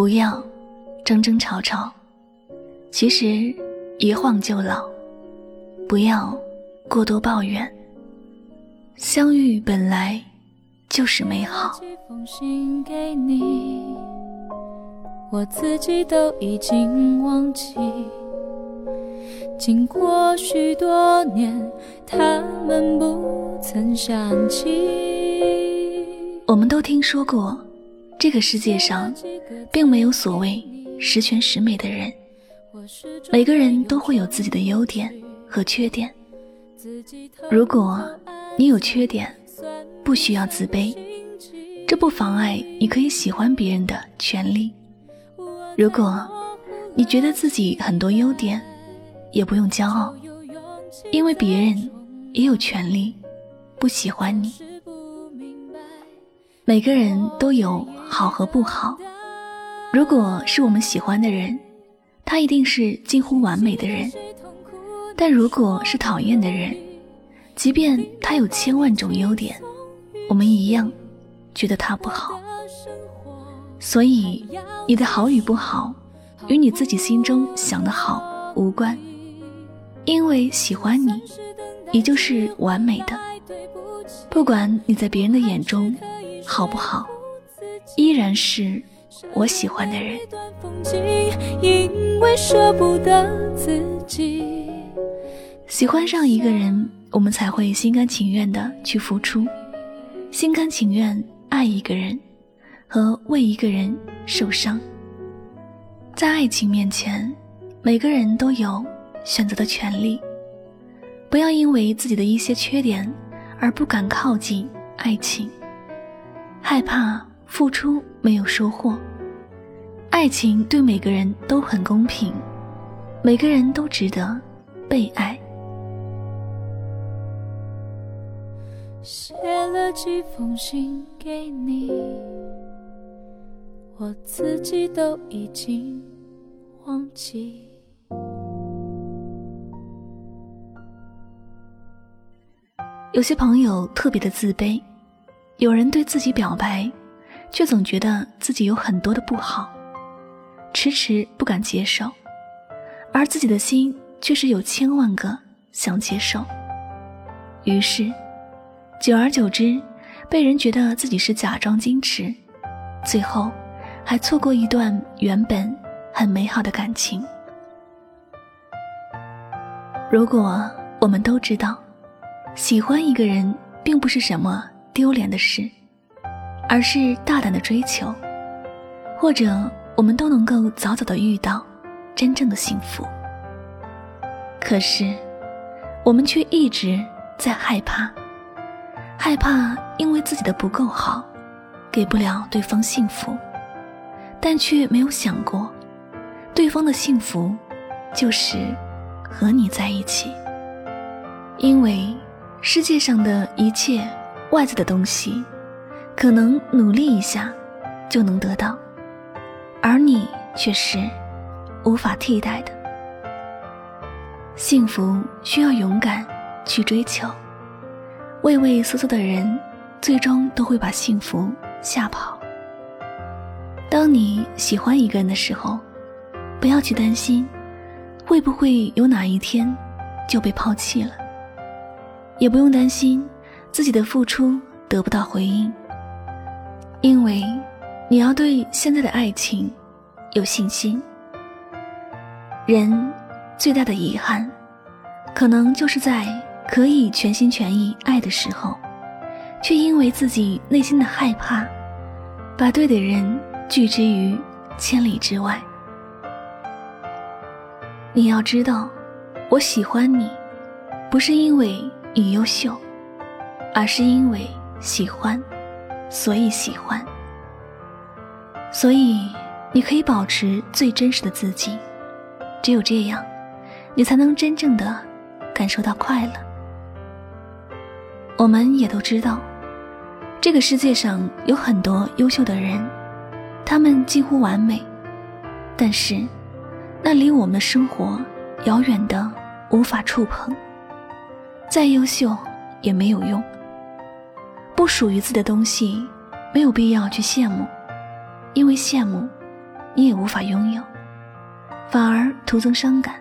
不要争争吵吵，其实一晃就老；不要过多抱怨，相遇本来就是美好。我自己都已经忘记。经过许多年，他们不曾想起。我们都听说过，这个世界上并没有所谓十全十美的人，每个人都会有自己的优点和缺点。如果你有缺点，不需要自卑，这不妨碍你可以喜欢别人的权利。如果你觉得自己很多优点，也不用骄傲，因为别人也有权利不喜欢你。每个人都有好和不好。如果是我们喜欢的人，他一定是近乎完美的人；但如果是讨厌的人，即便他有千万种优点，我们一样觉得他不好。所以，你的好与不好，与你自己心中想的好无关。因为喜欢你，你就是完美的。不管你在别人的眼中好不好，依然是我喜欢的人。喜欢上一个人，我们才会心甘情愿的去付出，心甘情愿爱一个人，和为一个人受伤。在爱情面前，每个人都有。选择的权利，不要因为自己的一些缺点而不敢靠近爱情，害怕付出没有收获。爱情对每个人都很公平，每个人都值得被爱。写了几封信给你，我自己都已经忘记。有些朋友特别的自卑，有人对自己表白，却总觉得自己有很多的不好，迟迟不敢接受，而自己的心却是有千万个想接受。于是，久而久之，被人觉得自己是假装矜持，最后还错过一段原本很美好的感情。如果我们都知道。喜欢一个人并不是什么丢脸的事，而是大胆的追求，或者我们都能够早早的遇到真正的幸福。可是，我们却一直在害怕，害怕因为自己的不够好，给不了对方幸福，但却没有想过，对方的幸福就是和你在一起，因为。世界上的一切外在的东西，可能努力一下就能得到，而你却是无法替代的。幸福需要勇敢去追求，畏畏缩缩的人，最终都会把幸福吓跑。当你喜欢一个人的时候，不要去担心，会不会有哪一天就被抛弃了。也不用担心自己的付出得不到回应，因为你要对现在的爱情有信心。人最大的遗憾，可能就是在可以全心全意爱的时候，却因为自己内心的害怕，把对的人拒之于千里之外。你要知道，我喜欢你，不是因为。你优秀，而是因为喜欢，所以喜欢。所以你可以保持最真实的自己，只有这样，你才能真正的感受到快乐。我们也都知道，这个世界上有很多优秀的人，他们近乎完美，但是那离我们的生活遥远的无法触碰。再优秀也没有用。不属于自己的东西，没有必要去羡慕，因为羡慕你也无法拥有，反而徒增伤感。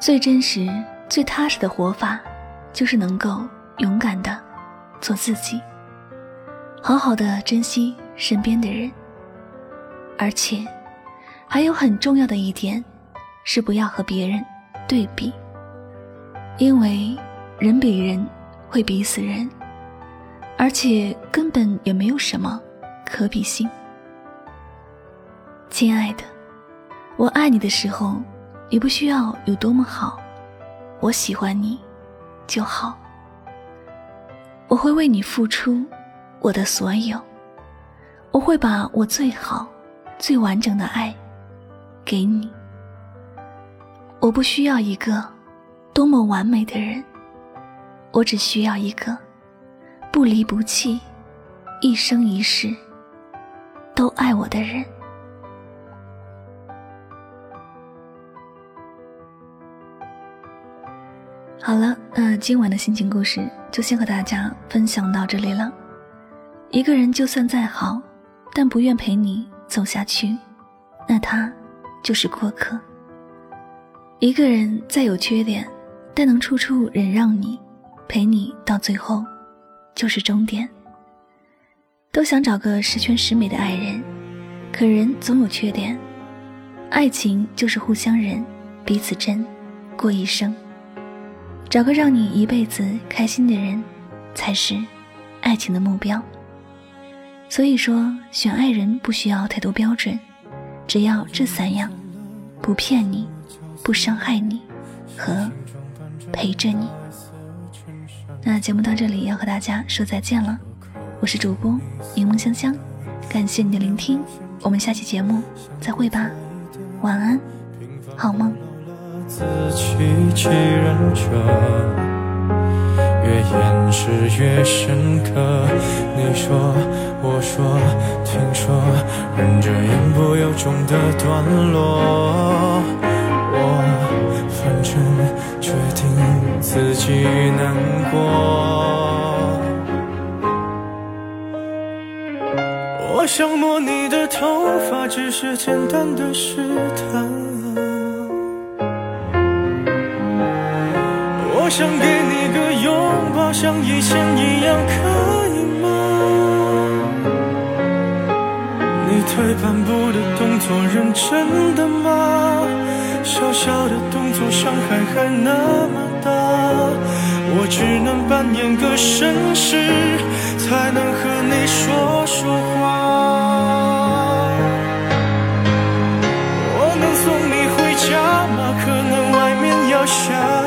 最真实、最踏实的活法，就是能够勇敢的做自己，好好的珍惜身边的人。而且，还有很重要的一点，是不要和别人对比，因为人比人会比死人，而且根本也没有什么可比性。亲爱的，我爱你的时候，你不需要有多么好，我喜欢你就好。我会为你付出我的所有，我会把我最好、最完整的爱给你。我不需要一个多么完美的人，我只需要一个不离不弃、一生一世都爱我的人。好了，那今晚的心情故事就先和大家分享到这里了。一个人就算再好，但不愿陪你走下去，那他就是过客。一个人再有缺点，但能处处忍让你，陪你到最后，就是终点。都想找个十全十美的爱人，可人总有缺点。爱情就是互相忍，彼此真，过一生。找个让你一辈子开心的人，才是爱情的目标。所以说，选爱人不需要太多标准，只要这三样：不骗你，不伤害你，和陪着你。那节目到这里要和大家说再见了，我是主播柠檬香香，感谢你的聆听，我们下期节目再会吧，晚安，好梦。自欺欺人者，越掩饰越深刻。你说，我说，听说，忍着言不由衷的段落。我反正决定自己难过。我想摸你的头发，只是简单的试探。我想给你个拥抱，像以前一样，可以退半步的动作，认真的吗？小小的动作，伤害还那么大，我只能扮演个绅士，才能和你说说话。我能送你回家吗？可能外面要下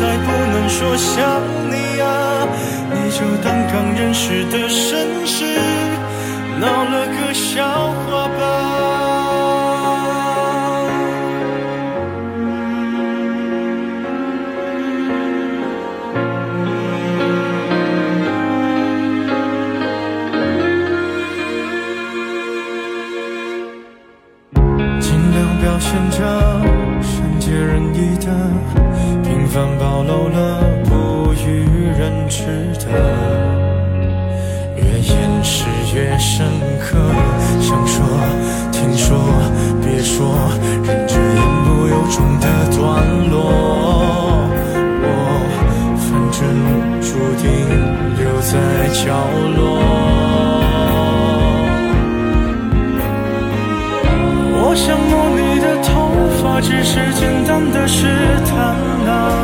再不能说想你啊。你就当刚认识的绅士闹了个笑话吧。尽量表现着善解人意的反暴露了不与人知的，越掩饰越深刻。想说，听说，别说，忍着言不由衷的段落。我反正注定留在角落。我想摸你的头发，只是简单的试探啊。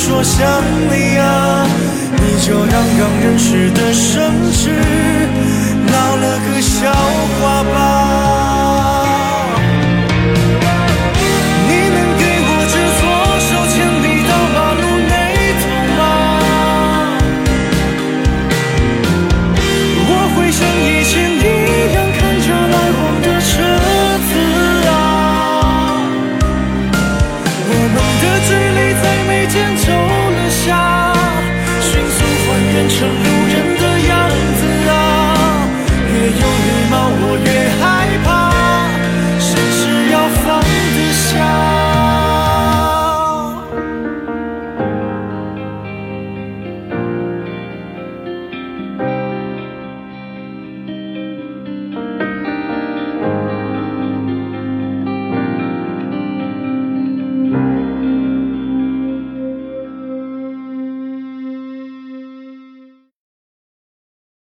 说想你啊！你就让刚认识的生日闹了个笑话吧。